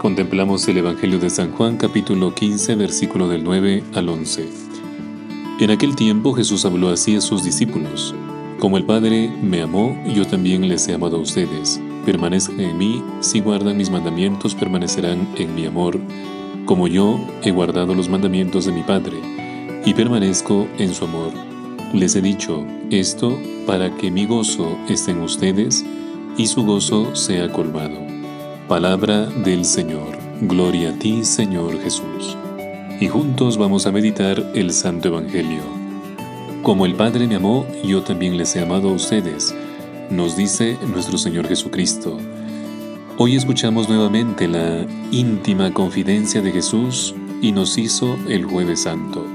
Contemplamos el Evangelio de San Juan capítulo 15 versículo del 9 al 11. En aquel tiempo Jesús habló así a sus discípulos. Como el Padre me amó, yo también les he amado a ustedes. Permanezcan en mí, si guardan mis mandamientos permanecerán en mi amor, como yo he guardado los mandamientos de mi Padre, y permanezco en su amor. Les he dicho esto para que mi gozo esté en ustedes, y su gozo sea colmado. Palabra del Señor. Gloria a ti, Señor Jesús. Y juntos vamos a meditar el Santo Evangelio. Como el Padre me amó, yo también les he amado a ustedes, nos dice nuestro Señor Jesucristo. Hoy escuchamos nuevamente la íntima confidencia de Jesús y nos hizo el jueves santo.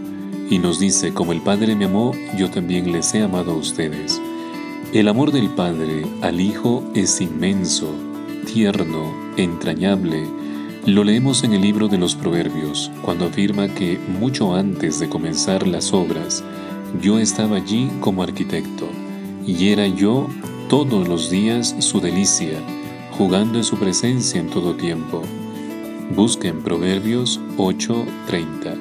Y nos dice, como el Padre me amó, yo también les he amado a ustedes. El amor del Padre al Hijo es inmenso, entrañable. Lo leemos en el libro de los Proverbios, cuando afirma que mucho antes de comenzar las obras, yo estaba allí como arquitecto, y era yo todos los días su delicia, jugando en su presencia en todo tiempo. Busquen Proverbios 8:30.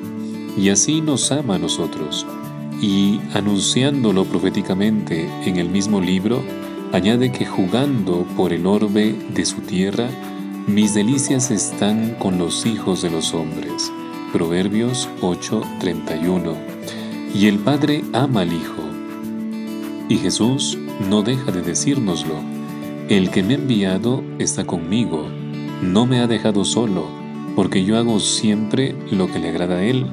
Y así nos ama a nosotros y anunciándolo proféticamente en el mismo libro, añade que jugando por el orbe de su tierra, mis delicias están con los hijos de los hombres. Proverbios 8:31. Y el Padre ama al Hijo. Y Jesús no deja de decírnoslo. El que me ha enviado está conmigo. No me ha dejado solo, porque yo hago siempre lo que le agrada a Él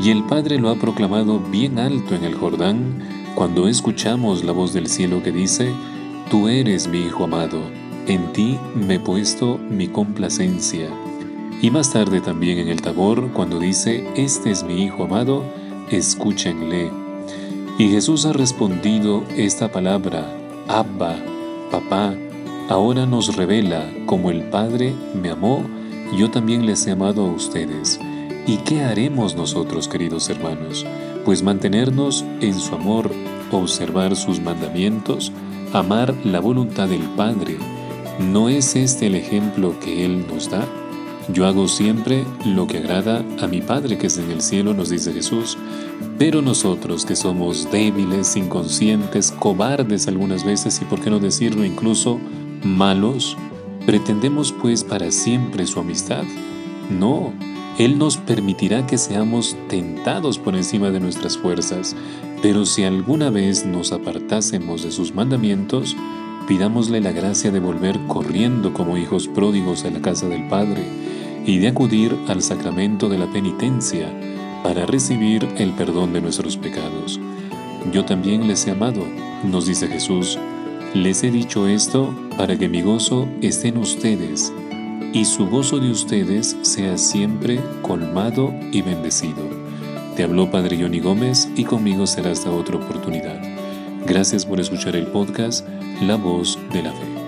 y el Padre lo ha proclamado bien alto en el Jordán cuando escuchamos la voz del cielo que dice, Tú eres mi Hijo amado, en ti me he puesto mi complacencia. Y más tarde también en el Tabor cuando dice, Este es mi Hijo amado, escúchenle. Y Jesús ha respondido esta palabra, Abba, papá, ahora nos revela como el Padre me amó, yo también les he amado a ustedes. ¿Y qué haremos nosotros, queridos hermanos? Pues mantenernos en su amor, observar sus mandamientos, amar la voluntad del Padre. ¿No es este el ejemplo que Él nos da? Yo hago siempre lo que agrada a mi Padre que es en el cielo, nos dice Jesús. Pero nosotros que somos débiles, inconscientes, cobardes algunas veces y por qué no decirlo incluso malos, ¿pretendemos pues para siempre su amistad? No, él nos permitirá que seamos tentados por encima de nuestras fuerzas, pero si alguna vez nos apartásemos de sus mandamientos, pidámosle la gracia de volver corriendo como hijos pródigos a la casa del Padre y de acudir al sacramento de la penitencia para recibir el perdón de nuestros pecados. Yo también les he amado, nos dice Jesús, les he dicho esto para que mi gozo esté en ustedes y su gozo de ustedes sea siempre colmado y bendecido. Te habló Padre Johnny Gómez y conmigo será hasta otra oportunidad. Gracias por escuchar el podcast La Voz de la Fe.